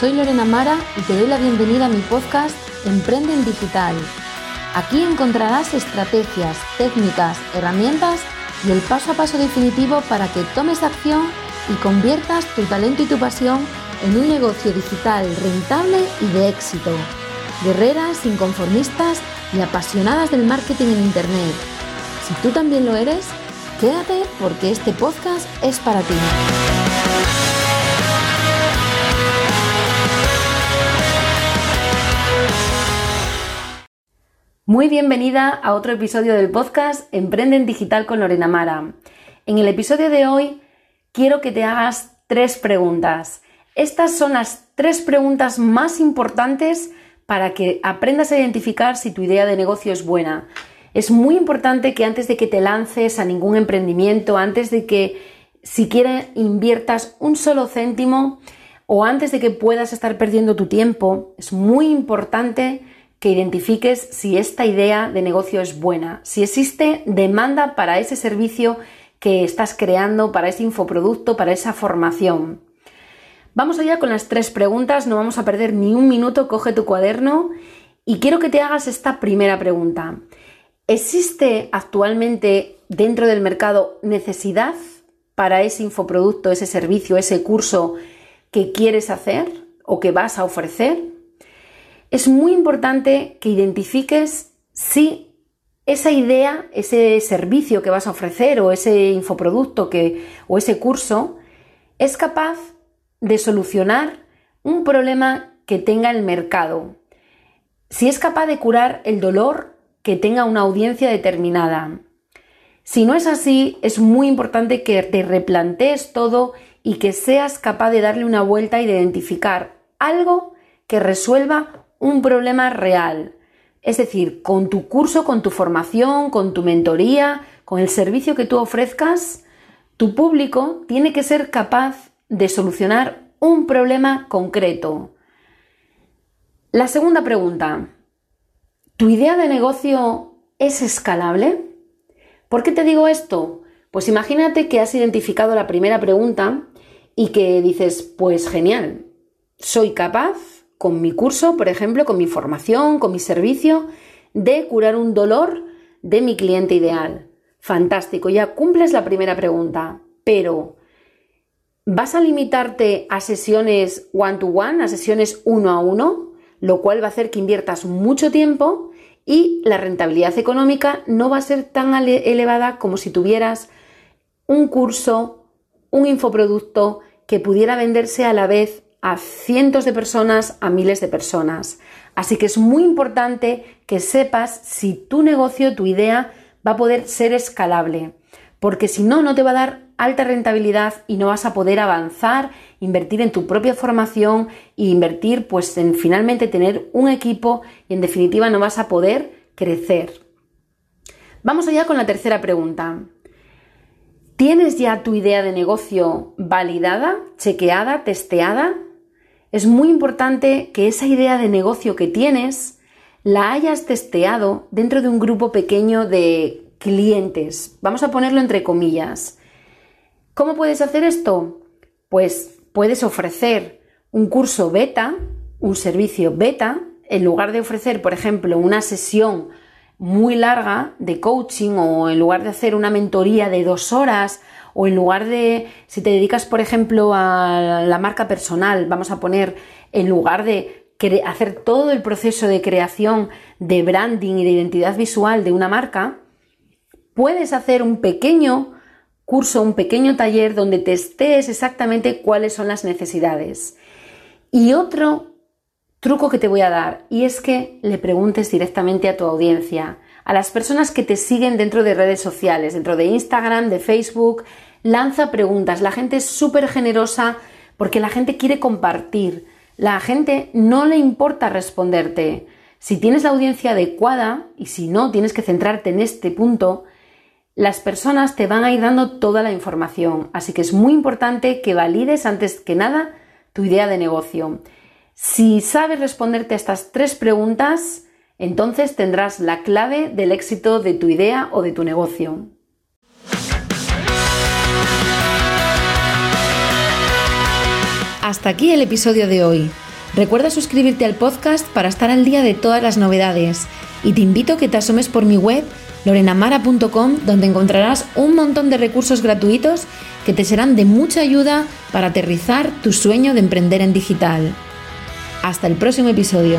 Soy Lorena Mara y te doy la bienvenida a mi podcast Emprende en Digital. Aquí encontrarás estrategias, técnicas, herramientas y el paso a paso definitivo para que tomes acción y conviertas tu talento y tu pasión en un negocio digital rentable y de éxito. Guerreras, inconformistas y apasionadas del marketing en Internet. Si tú también lo eres, quédate porque este podcast es para ti. Muy bienvenida a otro episodio del podcast Emprende en Digital con Lorena Mara. En el episodio de hoy quiero que te hagas tres preguntas. Estas son las tres preguntas más importantes para que aprendas a identificar si tu idea de negocio es buena. Es muy importante que antes de que te lances a ningún emprendimiento, antes de que siquiera inviertas un solo céntimo o antes de que puedas estar perdiendo tu tiempo, es muy importante que identifiques si esta idea de negocio es buena, si existe demanda para ese servicio que estás creando, para ese infoproducto, para esa formación. Vamos allá con las tres preguntas, no vamos a perder ni un minuto, coge tu cuaderno y quiero que te hagas esta primera pregunta. ¿Existe actualmente dentro del mercado necesidad para ese infoproducto, ese servicio, ese curso que quieres hacer o que vas a ofrecer? Es muy importante que identifiques si esa idea, ese servicio que vas a ofrecer o ese infoproducto que, o ese curso es capaz de solucionar un problema que tenga el mercado. Si es capaz de curar el dolor que tenga una audiencia determinada. Si no es así, es muy importante que te replantees todo y que seas capaz de darle una vuelta y de identificar algo que resuelva un problema real. Es decir, con tu curso, con tu formación, con tu mentoría, con el servicio que tú ofrezcas, tu público tiene que ser capaz de solucionar un problema concreto. La segunda pregunta, ¿tu idea de negocio es escalable? ¿Por qué te digo esto? Pues imagínate que has identificado la primera pregunta y que dices, pues genial, soy capaz con mi curso, por ejemplo, con mi formación, con mi servicio, de curar un dolor de mi cliente ideal. Fantástico, ya cumples la primera pregunta, pero ¿vas a limitarte a sesiones one-to-one, a sesiones uno a uno? Lo cual va a hacer que inviertas mucho tiempo y la rentabilidad económica no va a ser tan elevada como si tuvieras un curso, un infoproducto que pudiera venderse a la vez a cientos de personas, a miles de personas. Así que es muy importante que sepas si tu negocio, tu idea va a poder ser escalable, porque si no, no te va a dar alta rentabilidad y no vas a poder avanzar, invertir en tu propia formación e invertir pues en finalmente tener un equipo y en definitiva no vas a poder crecer. Vamos allá con la tercera pregunta. ¿Tienes ya tu idea de negocio validada, chequeada, testeada? Es muy importante que esa idea de negocio que tienes la hayas testeado dentro de un grupo pequeño de clientes. Vamos a ponerlo entre comillas. ¿Cómo puedes hacer esto? Pues puedes ofrecer un curso beta, un servicio beta, en lugar de ofrecer, por ejemplo, una sesión muy larga de coaching o en lugar de hacer una mentoría de dos horas o en lugar de, si te dedicas, por ejemplo, a la marca personal, vamos a poner, en lugar de hacer todo el proceso de creación de branding y de identidad visual de una marca, puedes hacer un pequeño curso, un pequeño taller donde testees exactamente cuáles son las necesidades. Y otro truco que te voy a dar, y es que le preguntes directamente a tu audiencia, a las personas que te siguen dentro de redes sociales, dentro de Instagram, de Facebook, lanza preguntas. La gente es súper generosa porque la gente quiere compartir. La gente no le importa responderte. Si tienes la audiencia adecuada y si no, tienes que centrarte en este punto, las personas te van a ir dando toda la información. Así que es muy importante que valides antes que nada tu idea de negocio. Si sabes responderte a estas tres preguntas, entonces tendrás la clave del éxito de tu idea o de tu negocio. Hasta aquí el episodio de hoy. Recuerda suscribirte al podcast para estar al día de todas las novedades y te invito a que te asomes por mi web lorenamara.com donde encontrarás un montón de recursos gratuitos que te serán de mucha ayuda para aterrizar tu sueño de emprender en digital. Hasta el próximo episodio.